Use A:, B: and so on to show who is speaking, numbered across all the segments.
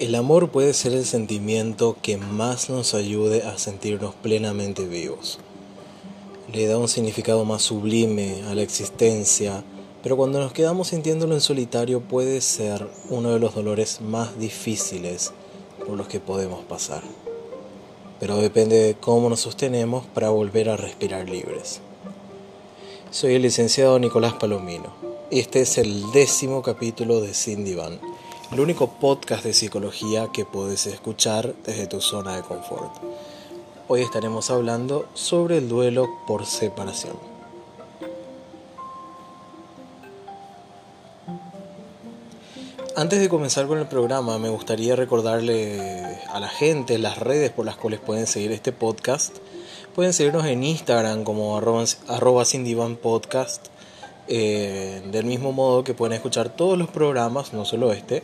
A: El amor puede ser el sentimiento que más nos ayude a sentirnos plenamente vivos. Le da un significado más sublime a la existencia, pero cuando nos quedamos sintiéndolo en solitario puede ser uno de los dolores más difíciles por los que podemos pasar. Pero depende de cómo nos sostenemos para volver a respirar libres. Soy el licenciado Nicolás Palomino. Este es el décimo capítulo de Cindy Van el único podcast de psicología que puedes escuchar desde tu zona de confort. Hoy estaremos hablando sobre el duelo por separación. Antes de comenzar con el programa, me gustaría recordarle a la gente las redes por las cuales pueden seguir este podcast. Pueden seguirnos en Instagram como arroba, eh, del mismo modo que pueden escuchar todos los programas, no solo este,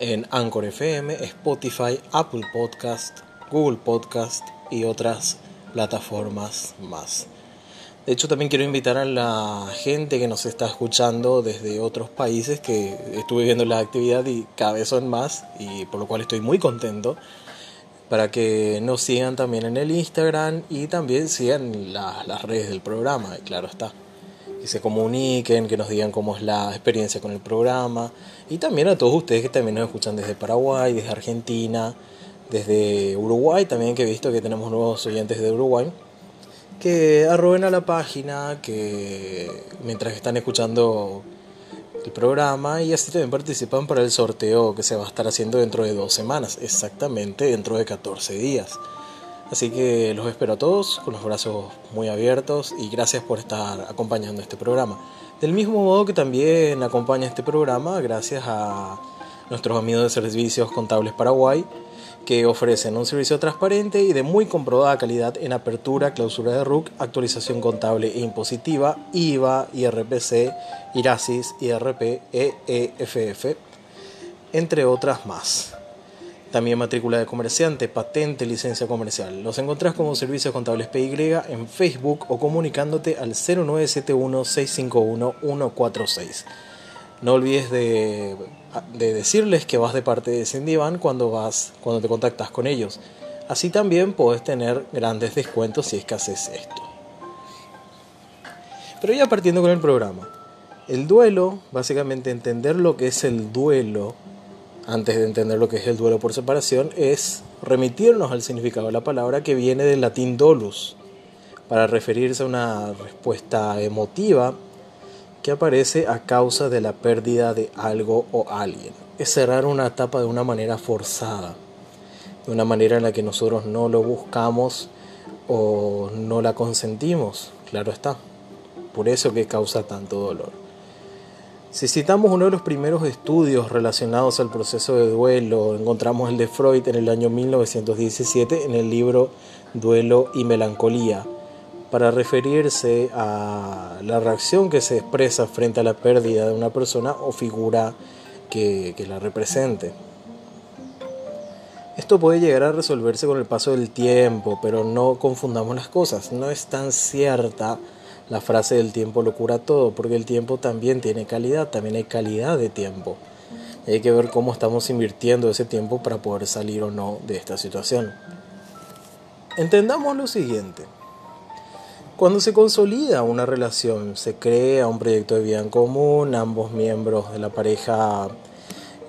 A: en Anchor FM, Spotify, Apple Podcast, Google Podcast y otras plataformas más. De hecho, también quiero invitar a la gente que nos está escuchando desde otros países que estuve viendo la actividad y cada vez son más y por lo cual estoy muy contento para que nos sigan también en el Instagram y también sigan las redes del programa, claro está que se comuniquen, que nos digan cómo es la experiencia con el programa y también a todos ustedes que también nos escuchan desde Paraguay, desde Argentina, desde Uruguay también que he visto que tenemos nuevos oyentes de Uruguay que arroben a la página que mientras están escuchando el programa y así también participan para el sorteo que se va a estar haciendo dentro de dos semanas, exactamente dentro de 14 días. Así que los espero a todos con los brazos muy abiertos y gracias por estar acompañando este programa. Del mismo modo que también acompaña este programa, gracias a nuestros amigos de Servicios Contables Paraguay, que ofrecen un servicio transparente y de muy comprobada calidad en apertura, clausura de RUC, actualización contable e impositiva, IVA, IRPC, IRASIS, IRP, EEFF, entre otras más. También matrícula de comerciante, patente, licencia comercial. Los encontrás como Servicios Contables PY en Facebook o comunicándote al 0971-651-146. No olvides de, decirles que vas de parte de Cindyvan cuando, vas, cuando te contactas con ellos. Así también puedes tener grandes descuentos si es que haces esto. Pero ya partiendo con el programa. El duelo, básicamente entender lo que es el duelo antes de entender lo que es el duelo por separación, es remitirnos al significado de la palabra que viene del latín dolus, para referirse a una respuesta emotiva que aparece a causa de la pérdida de algo o alguien. Es cerrar una etapa de una manera forzada, de una manera en la que nosotros no lo buscamos o no la consentimos, claro está. Por eso que causa tanto dolor. Si citamos uno de los primeros estudios relacionados al proceso de duelo, encontramos el de Freud en el año 1917 en el libro Duelo y Melancolía, para referirse a la reacción que se expresa frente a la pérdida de una persona o figura que, que la represente. Esto puede llegar a resolverse con el paso del tiempo, pero no confundamos las cosas. No es tan cierta la frase del tiempo lo cura todo, porque el tiempo también tiene calidad, también hay calidad de tiempo. hay que ver cómo estamos invirtiendo ese tiempo para poder salir o no de esta situación. Entendamos lo siguiente. Cuando se consolida una relación, se crea un proyecto de vida en común, ambos miembros de la pareja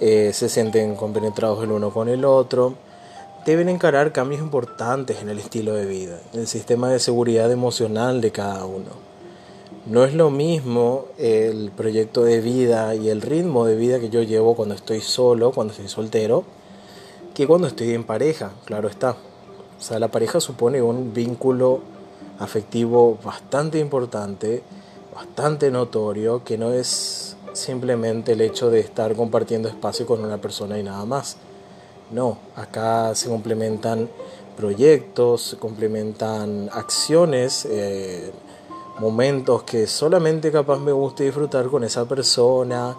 A: eh, se sienten compenetrados el uno con el otro, deben encarar cambios importantes en el estilo de vida, el sistema de seguridad emocional de cada uno. No es lo mismo el proyecto de vida y el ritmo de vida que yo llevo cuando estoy solo, cuando estoy soltero, que cuando estoy en pareja, claro está. O sea, la pareja supone un vínculo afectivo bastante importante, bastante notorio, que no es simplemente el hecho de estar compartiendo espacio con una persona y nada más. No, acá se complementan proyectos, se complementan acciones, eh, momentos que solamente capaz me guste disfrutar con esa persona,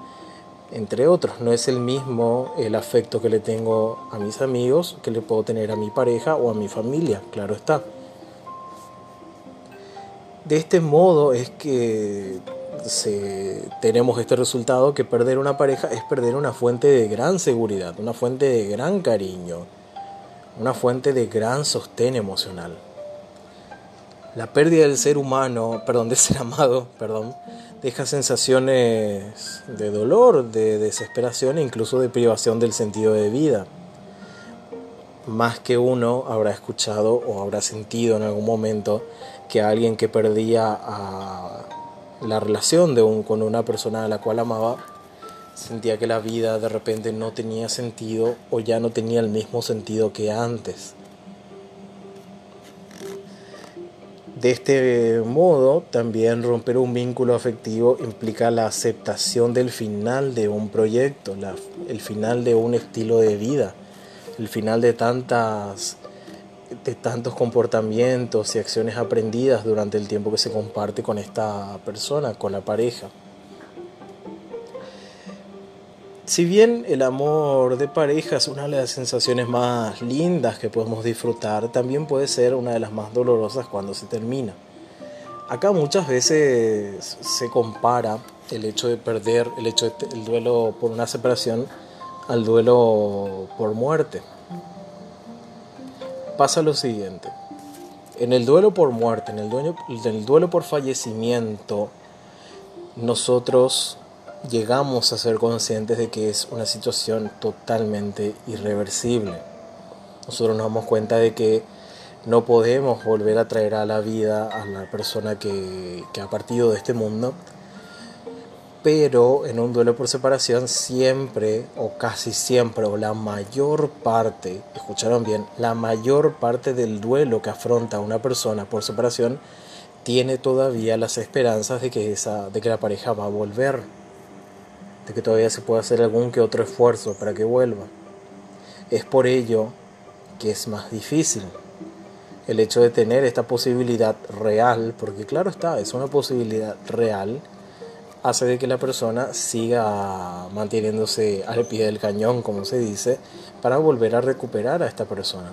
A: entre otros. No es el mismo el afecto que le tengo a mis amigos que le puedo tener a mi pareja o a mi familia, claro está. De este modo es que tenemos este resultado que perder una pareja es perder una fuente de gran seguridad, una fuente de gran cariño, una fuente de gran sostén emocional. La pérdida del ser humano, perdón, de ser amado, perdón, deja sensaciones de dolor, de desesperación e incluso de privación del sentido de vida. Más que uno habrá escuchado o habrá sentido en algún momento que alguien que perdía la relación de un, con una persona a la cual amaba sentía que la vida de repente no tenía sentido o ya no tenía el mismo sentido que antes. De este modo, también romper un vínculo afectivo implica la aceptación del final de un proyecto, el final de un estilo de vida, el final de tantas de tantos comportamientos y acciones aprendidas durante el tiempo que se comparte con esta persona, con la pareja. Si bien el amor de pareja es una de las sensaciones más lindas que podemos disfrutar, también puede ser una de las más dolorosas cuando se termina. Acá muchas veces se compara el hecho de perder, el hecho del duelo por una separación al duelo por muerte. Pasa lo siguiente. En el duelo por muerte, en el duelo, por fallecimiento, nosotros llegamos a ser conscientes de que es una situación totalmente irreversible. Nosotros nos damos cuenta de que no podemos volver a traer a la vida a la persona que, que ha partido de este mundo, pero en un duelo por separación siempre o casi siempre o la mayor parte, escucharon bien, la mayor parte del duelo que afronta una persona por separación tiene todavía las esperanzas de que, esa, de que la pareja va a volver de que todavía se puede hacer algún que otro esfuerzo para que vuelva. Es por ello que es más difícil el hecho de tener esta posibilidad real, porque claro está, es una posibilidad real, hace de que la persona siga manteniéndose al pie del cañón, como se dice, para volver a recuperar a esta persona.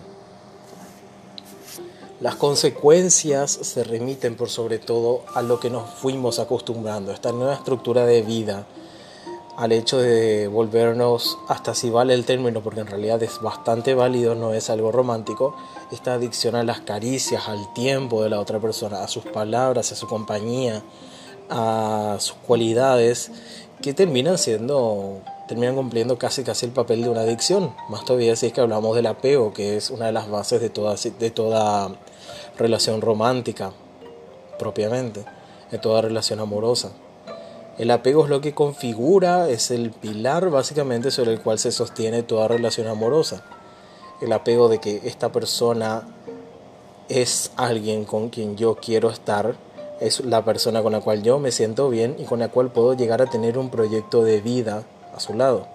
A: Las consecuencias se remiten por sobre todo a lo que nos fuimos acostumbrando, esta nueva estructura de vida, al hecho de volvernos, hasta si vale el término, porque en realidad es bastante válido, no es algo romántico, esta adicción a las caricias, al tiempo de la otra persona, a sus palabras, a su compañía, a sus cualidades, que terminan siendo, terminan cumpliendo casi casi el papel de una adicción. Más todavía si es que hablamos del apego, que es una de las bases de toda, de toda relación romántica, propiamente, de toda relación amorosa. El apego es lo que configura, es el pilar básicamente sobre el cual se sostiene toda relación amorosa. El apego de que esta persona es alguien con quien yo quiero estar, es la persona con la cual yo me siento bien y con la cual puedo llegar a tener un proyecto de vida a su lado.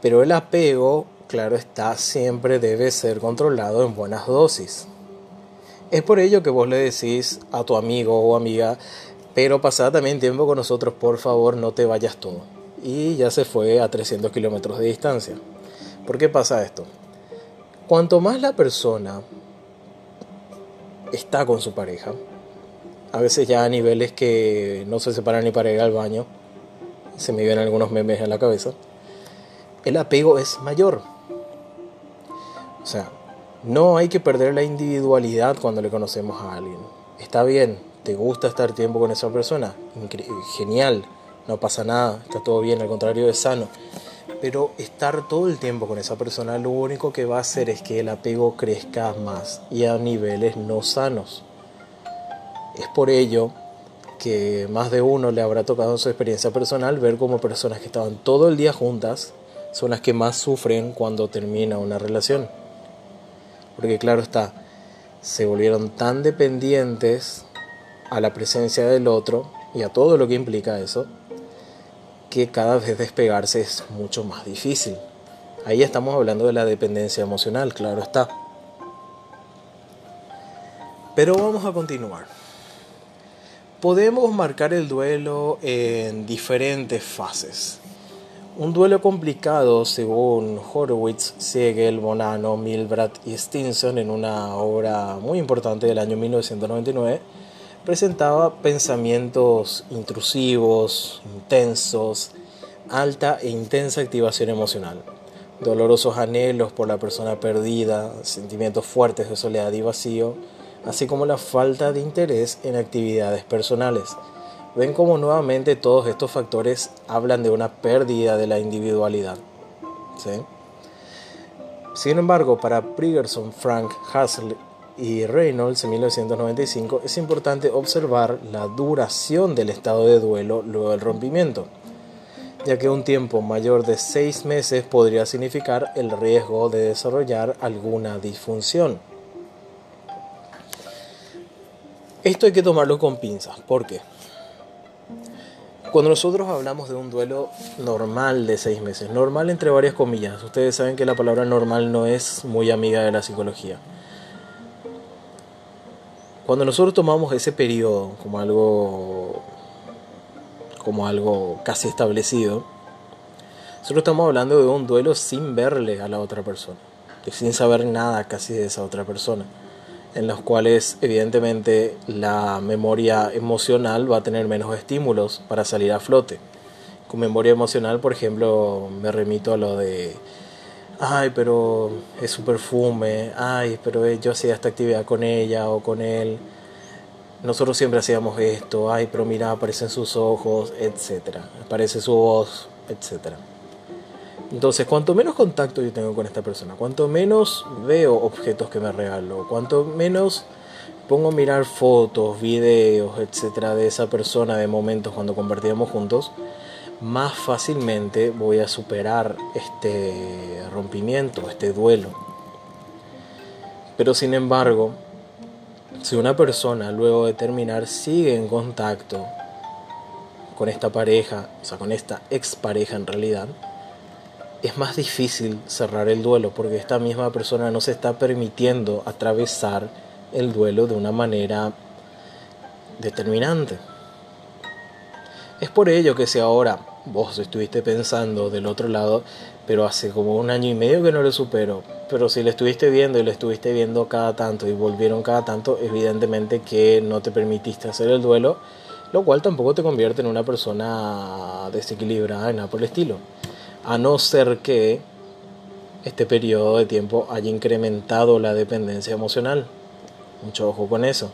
A: Pero el apego, claro está, siempre debe ser controlado en buenas dosis. Es por ello que vos le decís a tu amigo o amiga, pero pasada también tiempo con nosotros, por favor, no te vayas todo. Y ya se fue a 300 kilómetros de distancia. ¿Por qué pasa esto? Cuanto más la persona está con su pareja, a veces ya a niveles que no se separan ni para ir al baño, se me vienen algunos memes en la cabeza, el apego es mayor. O sea, no hay que perder la individualidad cuando le conocemos a alguien. Está bien, te gusta estar tiempo con esa persona, genial, no pasa nada, está todo bien, al contrario es sano. Pero estar todo el tiempo con esa persona lo único que va a hacer es que el apego crezca más y a niveles no sanos. Es por ello que más de uno le habrá tocado en su experiencia personal ver como personas que estaban todo el día juntas son las que más sufren cuando termina una relación. Porque claro está, se volvieron tan dependientes a la presencia del otro y a todo lo que implica eso, que cada vez despegarse es mucho más difícil. Ahí estamos hablando de la dependencia emocional, claro está. Pero vamos a continuar. Podemos marcar el duelo en diferentes fases. Un duelo complicado, según Horowitz, Siegel, Bonanno, Milbrat y Stinson en una obra muy importante del año 1999, presentaba pensamientos intrusivos, intensos, alta e intensa activación emocional, dolorosos anhelos por la persona perdida, sentimientos fuertes de soledad y vacío, así como la falta de interés en actividades personales. Ven como nuevamente todos estos factores hablan de una pérdida de la individualidad. Sin embargo, para Prigerson, Frank, Hassel y Reynolds en 1995 es importante observar la duración del estado de duelo luego del rompimiento, ya que un tiempo mayor de seis meses podría significar el riesgo de desarrollar alguna disfunción. Esto hay que tomarlo con pinzas. ¿Por qué? Cuando nosotros hablamos de un duelo normal de seis meses, normal entre varias comillas, ustedes saben que la palabra normal no es muy amiga de la psicología. Cuando nosotros tomamos ese periodo como algo como algo casi establecido, nosotros estamos hablando de un duelo sin verle a la otra persona, sin saber nada casi de esa otra persona en los cuales evidentemente la memoria emocional va a tener menos estímulos para salir a flote. Con memoria emocional, por ejemplo, me remito a lo de, ay, pero es su perfume, ay, pero yo hacía esta actividad con ella o con él, nosotros siempre hacíamos esto, ay, pero mira, aparecen sus ojos, etc. Aparece su voz, etcétera. Entonces, cuanto menos contacto yo tengo con esta persona, cuanto menos veo objetos que me regalo, cuanto menos pongo a mirar fotos, videos, etcétera, de esa persona, de momentos cuando compartíamos juntos, más fácilmente voy a superar este rompimiento, este duelo. Pero sin embargo, si una persona luego de terminar sigue en contacto con esta pareja, o sea, con esta expareja en realidad, es más difícil cerrar el duelo porque esta misma persona no se está permitiendo atravesar el duelo de una manera determinante. Es por ello que si ahora vos estuviste pensando del otro lado, pero hace como un año y medio que no lo supero, pero si le estuviste viendo y le estuviste viendo cada tanto y volvieron cada tanto, evidentemente que no te permitiste hacer el duelo, lo cual tampoco te convierte en una persona desequilibrada, nada por el estilo a no ser que este periodo de tiempo haya incrementado la dependencia emocional. Mucho ojo con eso.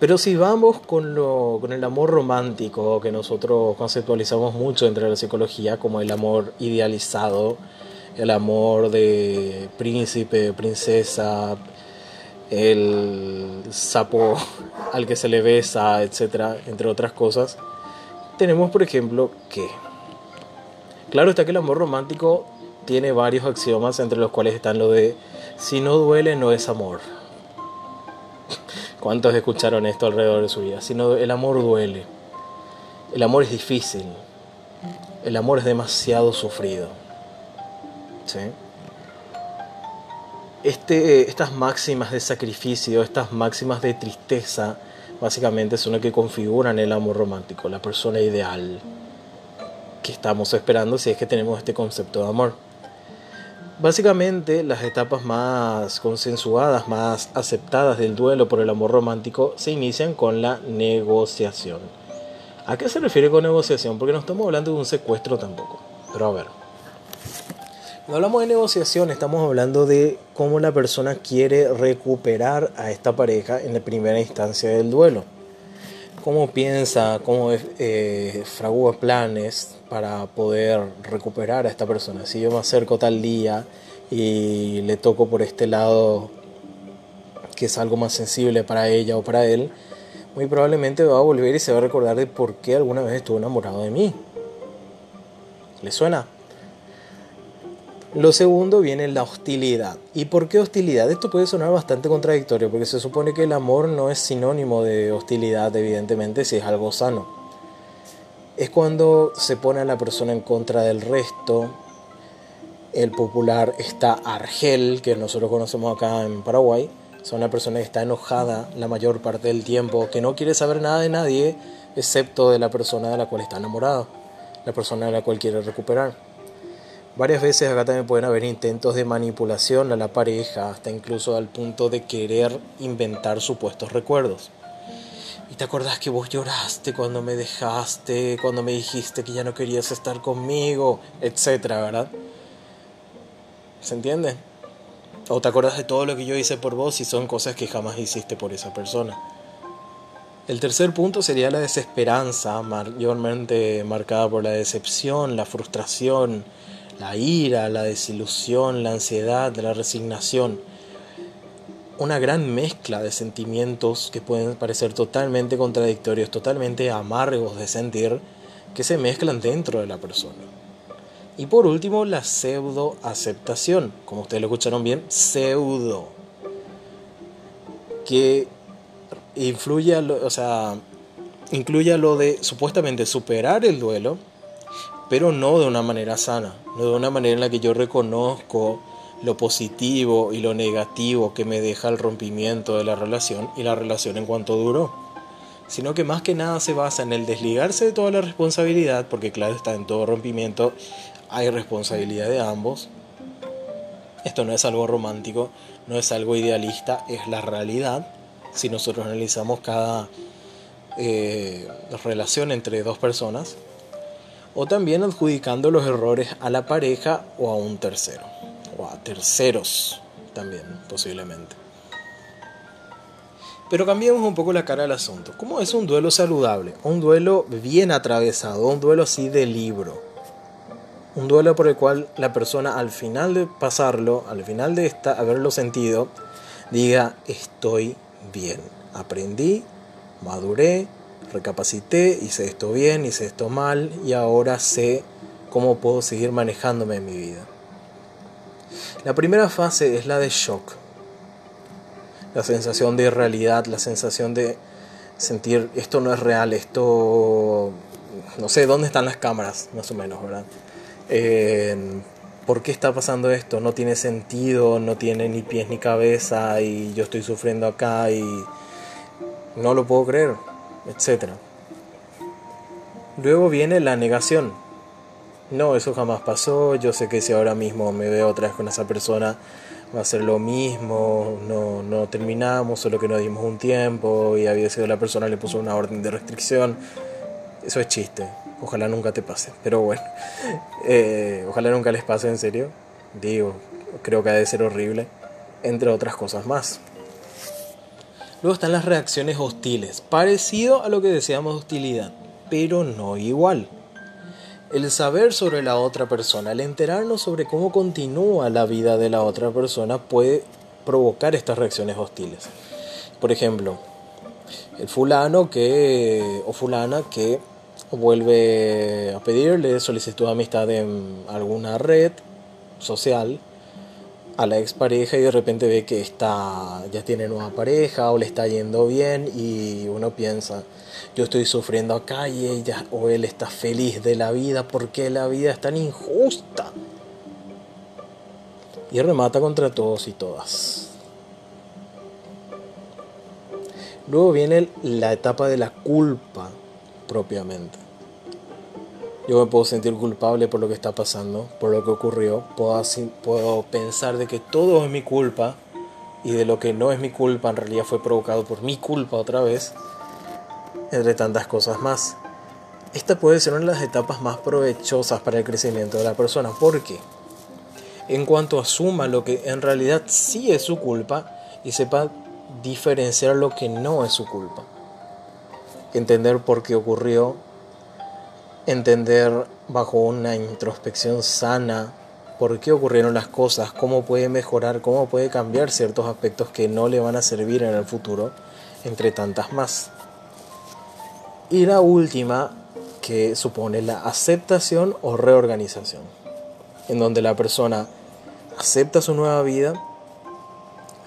A: Pero si vamos con, lo, con el amor romántico que nosotros conceptualizamos mucho entre la psicología como el amor idealizado, el amor de príncipe, princesa, el sapo al que se le besa, etcétera, entre otras cosas, tenemos por ejemplo que Claro está que el amor romántico tiene varios axiomas entre los cuales están lo de si no duele no es amor. ¿Cuántos escucharon esto alrededor de su vida? Si no, el amor duele. El amor es difícil. El amor es demasiado sufrido. ¿Sí? Este, estas máximas de sacrificio, estas máximas de tristeza, básicamente son las que configuran el amor romántico, la persona ideal que estamos esperando si es que tenemos este concepto de amor. Básicamente las etapas más consensuadas, más aceptadas del duelo por el amor romántico se inician con la negociación. ¿A qué se refiere con negociación? Porque no estamos hablando de un secuestro tampoco. Pero a ver. Cuando hablamos de negociación estamos hablando de cómo la persona quiere recuperar a esta pareja en la primera instancia del duelo cómo piensa, cómo eh, fragua planes para poder recuperar a esta persona. Si yo me acerco tal día y le toco por este lado que es algo más sensible para ella o para él, muy probablemente va a volver y se va a recordar de por qué alguna vez estuvo enamorado de mí. ¿Le suena? Lo segundo viene la hostilidad. ¿Y por qué hostilidad? Esto puede sonar bastante contradictorio porque se supone que el amor no es sinónimo de hostilidad, evidentemente, si es algo sano. Es cuando se pone a la persona en contra del resto. El popular está Argel, que nosotros conocemos acá en Paraguay. Es una persona que está enojada la mayor parte del tiempo, que no quiere saber nada de nadie, excepto de la persona de la cual está enamorado, la persona de la cual quiere recuperar Varias veces acá también pueden haber intentos de manipulación a la pareja, hasta incluso al punto de querer inventar supuestos recuerdos. Y te acordás que vos lloraste cuando me dejaste, cuando me dijiste que ya no querías estar conmigo, etcétera, ¿verdad? ¿Se entiende? O te acordás de todo lo que yo hice por vos y son cosas que jamás hiciste por esa persona. El tercer punto sería la desesperanza, mayormente marcada por la decepción, la frustración, la ira, la desilusión, la ansiedad, la resignación. Una gran mezcla de sentimientos que pueden parecer totalmente contradictorios, totalmente amargos de sentir, que se mezclan dentro de la persona. Y por último, la pseudo aceptación, como ustedes lo escucharon bien, pseudo, que influye, o sea, incluye lo de supuestamente superar el duelo, pero no de una manera sana, no de una manera en la que yo reconozco lo positivo y lo negativo que me deja el rompimiento de la relación y la relación en cuanto duró, sino que más que nada se basa en el desligarse de toda la responsabilidad, porque claro está en todo rompimiento hay responsabilidad de ambos. Esto no es algo romántico, no es algo idealista, es la realidad. Si nosotros analizamos cada eh, relación entre dos personas, o también adjudicando los errores a la pareja o a un tercero, o a terceros también posiblemente. Pero cambiemos un poco la cara del asunto. ¿Cómo es un duelo saludable? Un duelo bien atravesado, un duelo así de libro. Un duelo por el cual la persona al final de pasarlo, al final de esta, haberlo sentido, diga estoy bien. Aprendí, maduré, recapacité, hice esto bien, hice esto mal y ahora sé cómo puedo seguir manejándome en mi vida. La primera fase es la de shock. La sensación de irrealidad, la sensación de sentir esto no es real, esto no sé dónde están las cámaras, más o menos, ¿verdad? ¿Por qué está pasando esto? No tiene sentido, no tiene ni pies ni cabeza y yo estoy sufriendo acá y no lo puedo creer etc. Luego viene la negación. No, eso jamás pasó, yo sé que si ahora mismo me veo otra vez con esa persona va a ser lo mismo, no, no terminamos, solo que nos dimos un tiempo y había sido la persona le puso una orden de restricción. Eso es chiste, ojalá nunca te pase, pero bueno, eh, ojalá nunca les pase en serio, digo, creo que ha de ser horrible, entre otras cosas más. Luego están las reacciones hostiles, parecido a lo que decíamos hostilidad, pero no igual. El saber sobre la otra persona, el enterarnos sobre cómo continúa la vida de la otra persona puede provocar estas reacciones hostiles. Por ejemplo, el fulano que o fulana que vuelve a pedirle solicitud de amistad en alguna red social a la expareja y de repente ve que está ya tiene nueva pareja o le está yendo bien y uno piensa yo estoy sufriendo acá y ella o él está feliz de la vida porque la vida es tan injusta. Y remata contra todos y todas. Luego viene la etapa de la culpa propiamente yo me puedo sentir culpable por lo que está pasando, por lo que ocurrió, puedo, puedo pensar de que todo es mi culpa y de lo que no es mi culpa en realidad fue provocado por mi culpa otra vez, entre tantas cosas más. Esta puede ser una de las etapas más provechosas para el crecimiento de la persona, porque en cuanto asuma lo que en realidad sí es su culpa y sepa diferenciar lo que no es su culpa, entender por qué ocurrió, entender bajo una introspección sana por qué ocurrieron las cosas, cómo puede mejorar, cómo puede cambiar ciertos aspectos que no le van a servir en el futuro, entre tantas más. Y la última, que supone la aceptación o reorganización, en donde la persona acepta su nueva vida,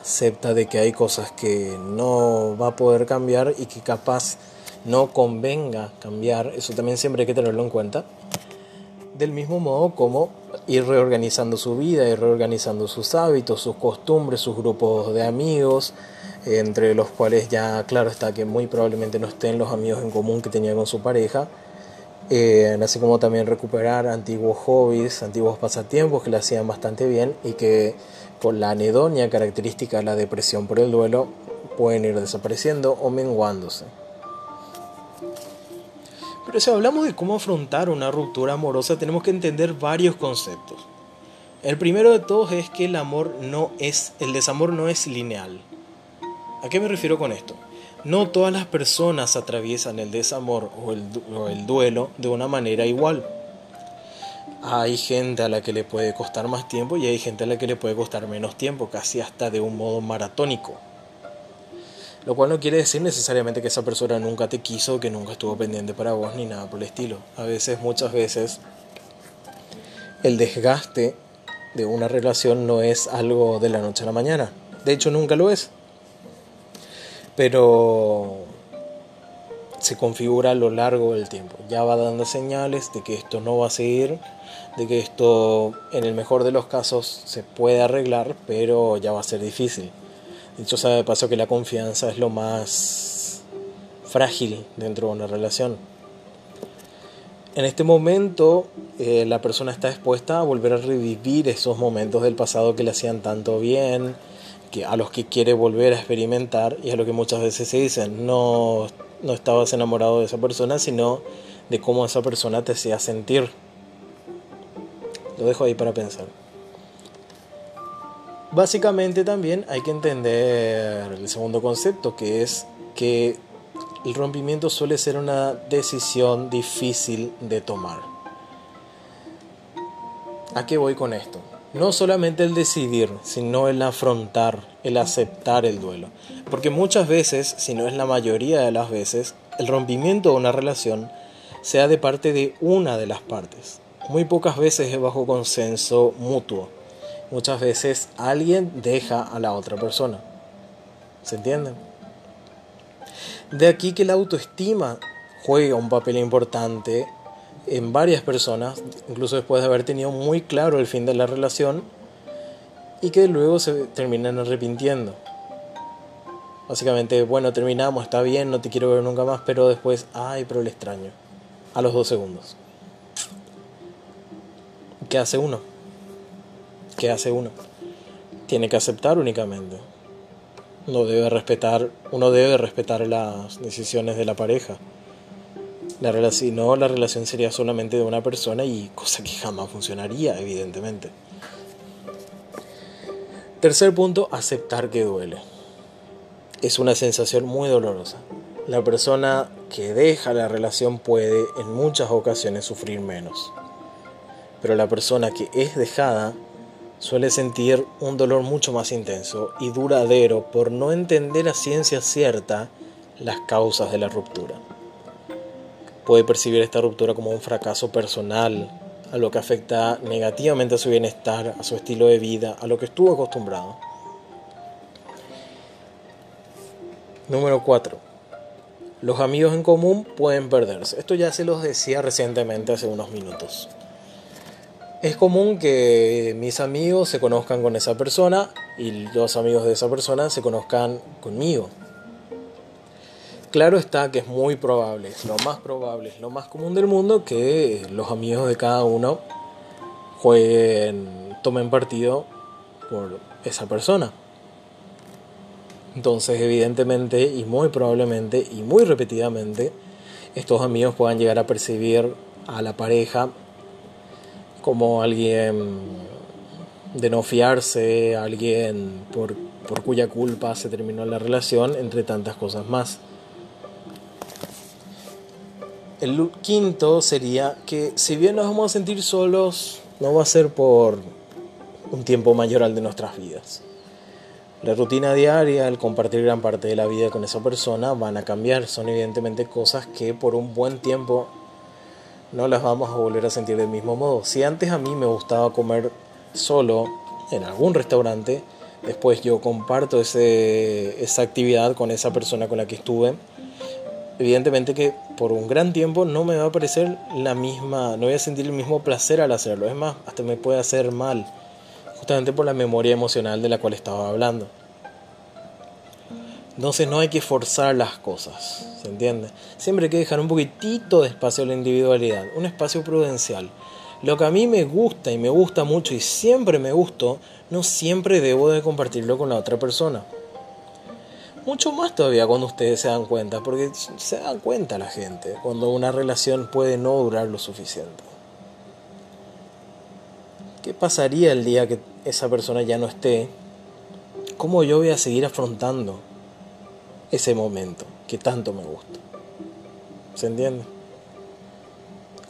A: acepta de que hay cosas que no va a poder cambiar y que capaz no convenga cambiar, eso también siempre hay que tenerlo en cuenta. Del mismo modo como ir reorganizando su vida, ir reorganizando sus hábitos, sus costumbres, sus grupos de amigos, entre los cuales ya claro está que muy probablemente no estén los amigos en común que tenía con su pareja, eh, así como también recuperar antiguos hobbies, antiguos pasatiempos que le hacían bastante bien y que por la anedonia característica de la depresión por el duelo pueden ir desapareciendo o menguándose. Pero si hablamos de cómo afrontar una ruptura amorosa tenemos que entender varios conceptos. El primero de todos es que el amor no es, el desamor no es lineal. ¿A qué me refiero con esto? No todas las personas atraviesan el desamor o el, duelo de una manera igual. Hay gente a la que le puede costar más tiempo y hay gente a la que le puede costar menos tiempo, casi hasta de un modo maratónico. Lo cual no quiere decir necesariamente que esa persona nunca te quiso, que nunca estuvo pendiente para vos ni nada por el estilo. A veces, muchas veces, el desgaste de una relación no es algo de la noche a la mañana. De hecho, nunca lo es pero se configura a lo largo del tiempo. Ya va dando señales de que esto no va a seguir, de que esto en el mejor de los casos se puede arreglar, pero ya va a ser difícil. Dicho sea de paso que la confianza es lo más frágil dentro de una relación. En este momento eh, la persona está expuesta a volver a revivir esos momentos del pasado que le hacían tanto bien, que a los que quiere volver a experimentar y a lo que muchas veces se dicen, no, no estabas enamorado de esa persona, sino de cómo esa persona te hacía sentir. Lo dejo ahí para pensar. Básicamente también hay que entender el segundo concepto, que es que el rompimiento suele ser una decisión difícil de tomar. ¿A qué voy con esto? no solamente el decidir, sino el afrontar, el aceptar el duelo. Porque muchas veces, si no es la mayoría de las veces, el rompimiento de una relación sea de parte de una de las partes. Muy pocas veces es bajo consenso mutuo. Muchas veces alguien deja a la otra persona. ¿Se entiende? De aquí que la autoestima juega un papel importante en varias personas, incluso después de haber tenido muy claro el fin de la relación, y que luego se terminan arrepintiendo. Básicamente, bueno, terminamos, está bien, no te quiero ver nunca más, pero después, ay, pero le extraño. A los dos segundos. ¿Qué hace uno? ¿Qué hace uno? Tiene que aceptar únicamente. No debe respetar, uno debe respetar las decisiones de la pareja. La relación, no, la relación sería solamente de una persona y cosa que jamás funcionaría, evidentemente. Tercer punto, aceptar que duele. Es una sensación muy dolorosa. La persona que deja la relación puede en muchas ocasiones sufrir menos. Pero la persona que es dejada suele sentir un dolor mucho más intenso y duradero por no entender a ciencia cierta las causas de la ruptura puede percibir esta ruptura como un fracaso personal, a lo que afecta negativamente a su bienestar, a su estilo de vida, a lo que estuvo acostumbrado. Número 4. Los amigos en común pueden perderse. Esto ya se los decía recientemente hace unos minutos. Es común que mis amigos se conozcan con esa persona y los amigos de esa persona se conozcan conmigo. Claro está que es muy probable, lo más probable, es lo más común del mundo que los amigos de cada uno jueguen, tomen partido por esa persona. Entonces, evidentemente y muy probablemente y muy repetidamente, estos amigos puedan llegar a percibir a la pareja como alguien de no fiarse, alguien por, por cuya culpa se terminó la relación, entre tantas cosas más. El quinto sería que si bien nos vamos a sentir solos, no va a ser por un tiempo mayor al de nuestras vidas. La rutina diaria, el compartir gran parte de la vida con esa persona van a cambiar. Son evidentemente cosas que por un buen tiempo no las vamos a volver a sentir del mismo modo. Si antes a mí me gustaba comer solo en algún restaurante, después yo comparto ese, esa actividad con esa persona con la que estuve evidentemente que por un gran tiempo no me va a parecer la misma, no voy a sentir el mismo placer al hacerlo. Es más, hasta me puede hacer mal, justamente por la memoria emocional de la cual estaba hablando. Entonces no hay que forzar las cosas, ¿se entiende? Siempre hay que dejar un poquitito de espacio a la individualidad, un espacio prudencial. Lo que a mí me gusta y me gusta mucho y siempre me gustó, no siempre debo de compartirlo con la otra persona. Mucho más todavía cuando ustedes se dan cuenta, porque se dan cuenta la gente cuando una relación puede no durar lo suficiente. ¿Qué pasaría el día que esa persona ya no esté? ¿Cómo yo voy a seguir afrontando ese momento que tanto me gusta? ¿Se entiende?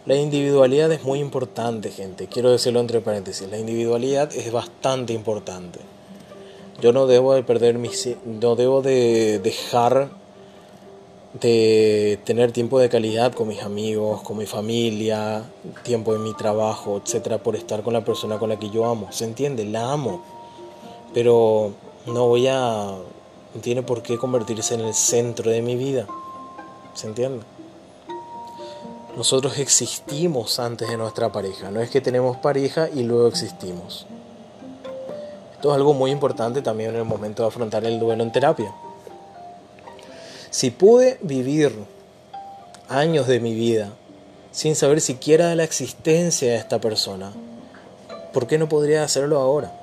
A: La individualidad es muy importante, gente. Quiero decirlo entre paréntesis. La individualidad es bastante importante. Yo no debo de perder mi... No debo de dejar de tener tiempo de calidad con mis amigos, con mi familia, tiempo en mi trabajo, etcétera, por estar con la persona con la que yo amo. ¿Se entiende? La amo. Pero no voy a. No tiene por qué convertirse en el centro de mi vida. ¿Se entiende? Nosotros existimos antes de nuestra pareja. No es que tenemos pareja y luego existimos. Esto es algo muy importante también en el momento de afrontar el duelo en terapia. Si pude vivir años de mi vida sin saber siquiera de la existencia de esta persona, ¿por qué no podría hacerlo ahora?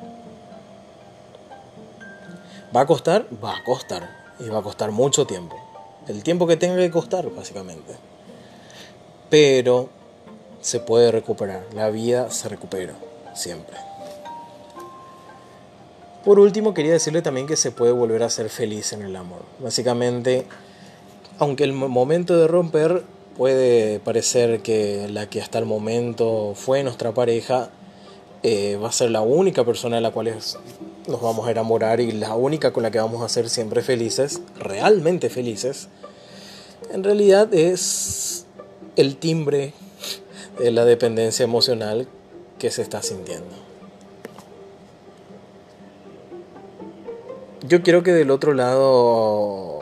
A: ¿Va a costar? Va a costar. Y va a costar mucho tiempo. El tiempo que tenga que costar, básicamente. Pero se puede recuperar. La vida se recupera. Siempre. Por último, quería decirle también que se puede volver a ser feliz en el amor. Básicamente, aunque el momento de romper puede parecer que la que hasta el momento fue nuestra pareja eh, va a ser la única persona de la cual nos vamos a enamorar y la única con la que vamos a ser siempre felices, realmente felices, en realidad es el timbre de la dependencia emocional que se está sintiendo. Yo quiero que del otro lado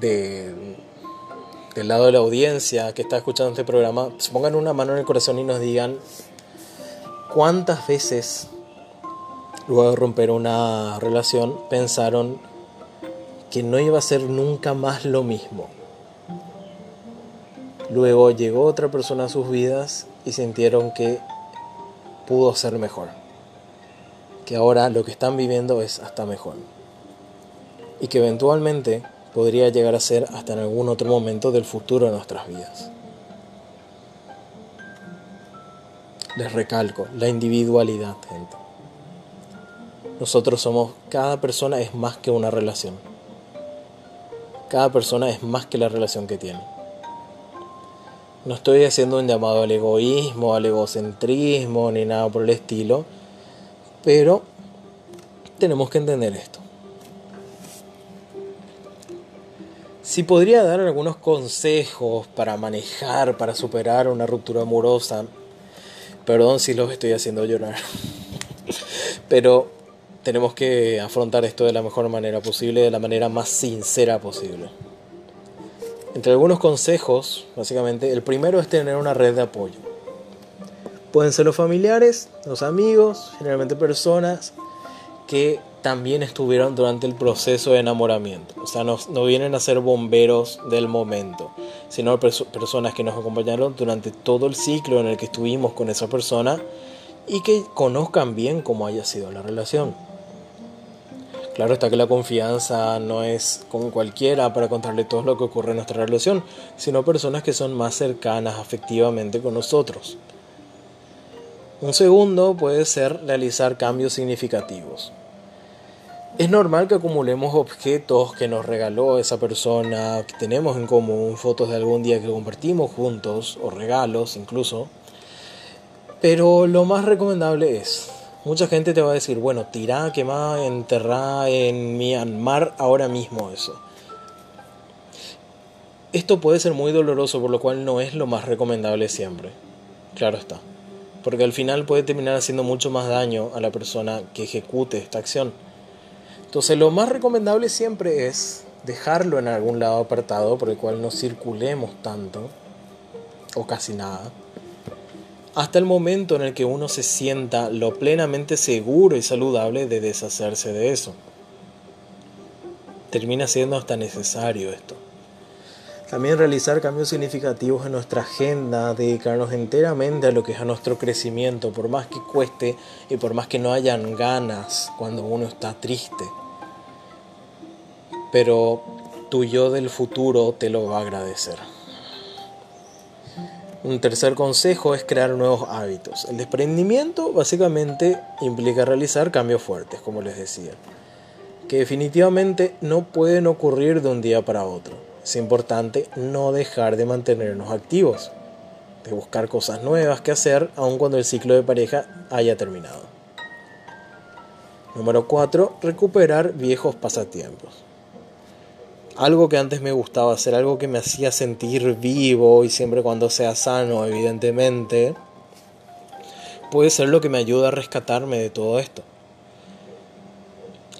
A: de, del lado de la audiencia que está escuchando este programa, pongan una mano en el corazón y nos digan cuántas veces luego de romper una relación pensaron que no iba a ser nunca más lo mismo. Luego llegó otra persona a sus vidas y sintieron que pudo ser mejor. Que ahora lo que están viviendo es hasta mejor. Y que eventualmente podría llegar a ser hasta en algún otro momento del futuro de nuestras vidas. Les recalco, la individualidad, gente. Nosotros somos, cada persona es más que una relación. Cada persona es más que la relación que tiene. No estoy haciendo un llamado al egoísmo, al egocentrismo, ni nada por el estilo, pero tenemos que entender esto. Si podría dar algunos consejos para manejar, para superar una ruptura amorosa, perdón si los estoy haciendo llorar, pero tenemos que afrontar esto de la mejor manera posible, de la manera más sincera posible. Entre algunos consejos, básicamente, el primero es tener una red de apoyo. Pueden ser los familiares, los amigos, generalmente personas que también estuvieron durante el proceso de enamoramiento. O sea, no, no vienen a ser bomberos del momento, sino personas que nos acompañaron durante todo el ciclo en el que estuvimos con esa persona y que conozcan bien cómo haya sido la relación. Claro está que la confianza no es con cualquiera para contarle todo lo que ocurre en nuestra relación, sino personas que son más cercanas afectivamente con nosotros. Un segundo puede ser realizar cambios significativos. Es normal que acumulemos objetos que nos regaló esa persona, que tenemos en común, fotos de algún día que compartimos juntos, o regalos incluso. Pero lo más recomendable es, mucha gente te va a decir, bueno, tirá, quemá, enterrá en Myanmar ahora mismo eso. Esto puede ser muy doloroso, por lo cual no es lo más recomendable siempre. Claro está. Porque al final puede terminar haciendo mucho más daño a la persona que ejecute esta acción. Entonces lo más recomendable siempre es dejarlo en algún lado apartado por el cual no circulemos tanto o casi nada hasta el momento en el que uno se sienta lo plenamente seguro y saludable de deshacerse de eso. termina siendo hasta necesario esto. También realizar cambios significativos en nuestra agenda, dedicarnos enteramente a lo que es a nuestro crecimiento, por más que cueste y por más que no hayan ganas cuando uno está triste. Pero tu yo del futuro te lo va a agradecer. Un tercer consejo es crear nuevos hábitos. El desprendimiento básicamente implica realizar cambios fuertes, como les decía, que definitivamente no pueden ocurrir de un día para otro. Es importante no dejar de mantenernos activos, de buscar cosas nuevas que hacer aun cuando el ciclo de pareja haya terminado. Número 4. Recuperar viejos pasatiempos algo que antes me gustaba hacer, algo que me hacía sentir vivo y siempre cuando sea sano, evidentemente, puede ser lo que me ayuda a rescatarme de todo esto.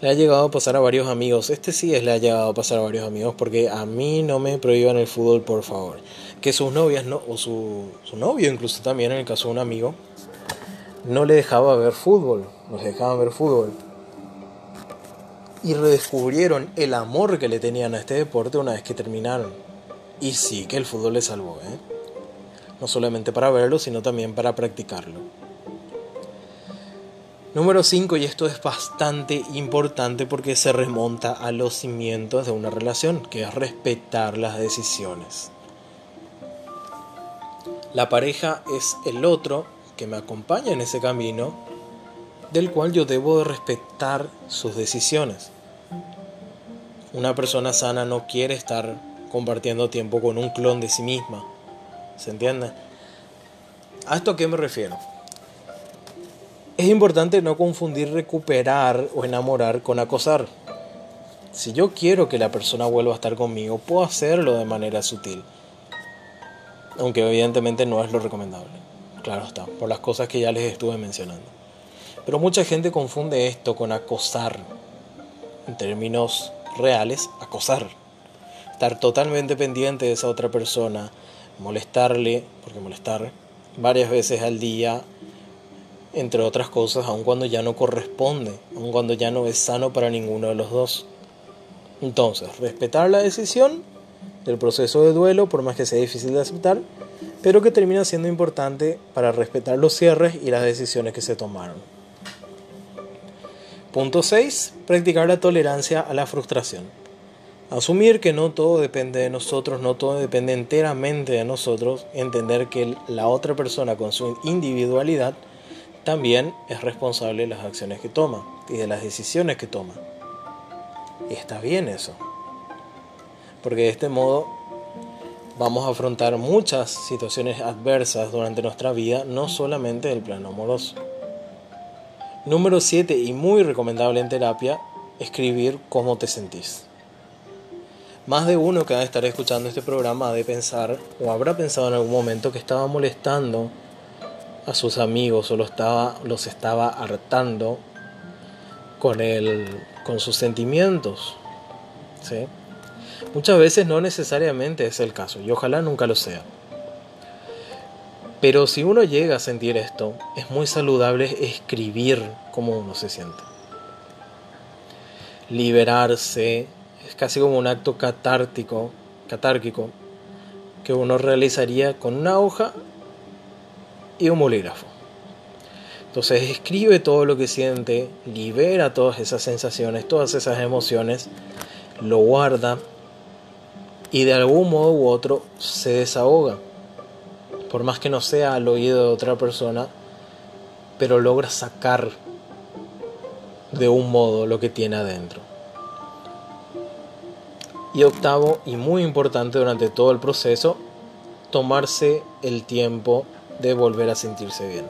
A: Le ha llegado a pasar a varios amigos, este sí es le ha llegado a pasar a varios amigos porque a mí no me prohíban el fútbol, por favor. Que sus novias, no, o su, su novio incluso también, en el caso de un amigo, no le dejaba ver fútbol, nos dejaban ver fútbol y redescubrieron el amor que le tenían a este deporte una vez que terminaron. Y sí que el fútbol les salvó, ¿eh? No solamente para verlo, sino también para practicarlo. Número 5, y esto es bastante importante porque se remonta a los cimientos de una relación, que es respetar las decisiones. La pareja es el otro que me acompaña en ese camino del cual yo debo de respetar sus decisiones. Una persona sana no quiere estar compartiendo tiempo con un clon de sí misma. ¿Se entiende? ¿A esto a qué me refiero? Es importante no confundir recuperar o enamorar con acosar. Si yo quiero que la persona vuelva a estar conmigo, puedo hacerlo de manera sutil. Aunque evidentemente no es lo recomendable. Claro está, por las cosas que ya les estuve mencionando. Pero mucha gente confunde esto con acosar, en términos reales, acosar. Estar totalmente pendiente de esa otra persona, molestarle, porque molestar varias veces al día, entre otras cosas, aun cuando ya no corresponde, aun cuando ya no es sano para ninguno de los dos. Entonces, respetar la decisión del proceso de duelo, por más que sea difícil de aceptar, pero que termina siendo importante para respetar los cierres y las decisiones que se tomaron. Punto 6. Practicar la tolerancia a la frustración. Asumir que no todo depende de nosotros, no todo depende enteramente de nosotros, entender que la otra persona con su individualidad también es responsable de las acciones que toma y de las decisiones que toma. Y está bien eso. Porque de este modo vamos a afrontar muchas situaciones adversas durante nuestra vida, no solamente del plano amoroso. Número 7 y muy recomendable en terapia, escribir cómo te sentís. Más de uno que va a estar escuchando este programa ha de pensar o habrá pensado en algún momento que estaba molestando a sus amigos o los estaba, los estaba hartando con, el, con sus sentimientos. ¿sí? Muchas veces no necesariamente es el caso y ojalá nunca lo sea. Pero si uno llega a sentir esto, es muy saludable escribir cómo uno se siente. Liberarse es casi como un acto catártico, catárquico, que uno realizaría con una hoja y un bolígrafo. Entonces escribe todo lo que siente, libera todas esas sensaciones, todas esas emociones, lo guarda y de algún modo u otro se desahoga por más que no sea al oído de otra persona, pero logra sacar de un modo lo que tiene adentro. Y octavo, y muy importante durante todo el proceso, tomarse el tiempo de volver a sentirse bien.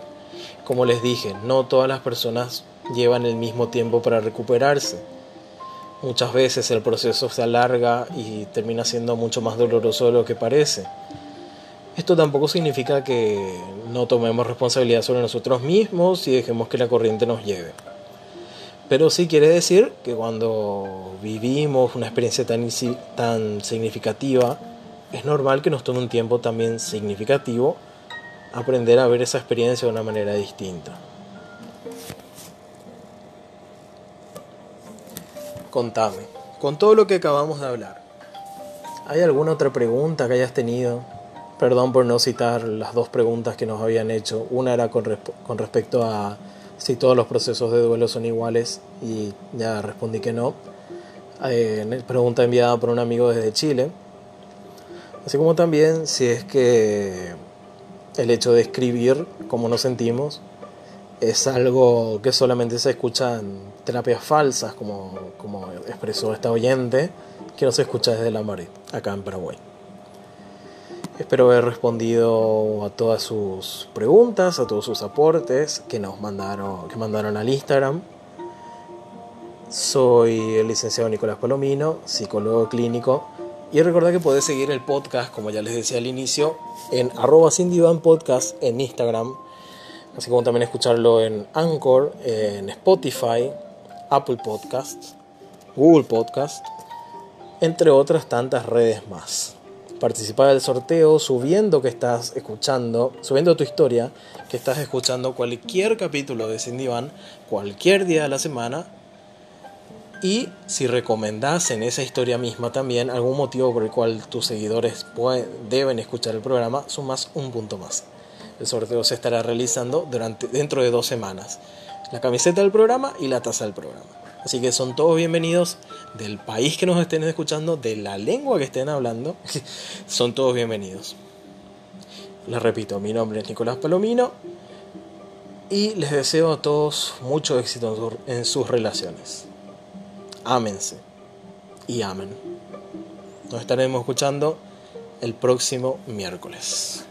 A: Como les dije, no todas las personas llevan el mismo tiempo para recuperarse. Muchas veces el proceso se alarga y termina siendo mucho más doloroso de lo que parece. Esto tampoco significa que no tomemos responsabilidad sobre nosotros mismos y dejemos que la corriente nos lleve. Pero sí quiere decir que cuando vivimos una experiencia tan, tan significativa, es normal que nos tome un tiempo también significativo aprender a ver esa experiencia de una manera distinta. Contame, con todo lo que acabamos de hablar, ¿hay alguna otra pregunta que hayas tenido? Perdón por no citar las dos preguntas que nos habían hecho. Una era con, con respecto a si todos los procesos de duelo son iguales y ya respondí que no. Eh, pregunta enviada por un amigo desde Chile. Así como también si es que el hecho de escribir cómo nos sentimos es algo que solamente se escucha en terapias falsas, como, como expresó esta oyente, que no se escucha desde la Madrid, acá en Paraguay. Espero haber respondido a todas sus preguntas, a todos sus aportes que nos mandaron, que mandaron al Instagram. Soy el licenciado Nicolás Palomino, psicólogo clínico. Y recordad que podés seguir el podcast, como ya les decía al inicio, en arroba Podcast en Instagram. Así como también escucharlo en Anchor, en Spotify, Apple Podcasts, Google Podcast, entre otras tantas redes más participar del sorteo subiendo que estás escuchando, subiendo tu historia, que estás escuchando cualquier capítulo de Cindy Van, cualquier día de la semana. Y si recomendás en esa historia misma también algún motivo por el cual tus seguidores deben escuchar el programa, sumas un punto más. El sorteo se estará realizando durante, dentro de dos semanas. La camiseta del programa y la taza del programa. Así que son todos bienvenidos del país que nos estén escuchando, de la lengua que estén hablando. son todos bienvenidos. Les repito, mi nombre es Nicolás Palomino y les deseo a todos mucho éxito en sus relaciones. Ámense y amen. Nos estaremos escuchando el próximo miércoles.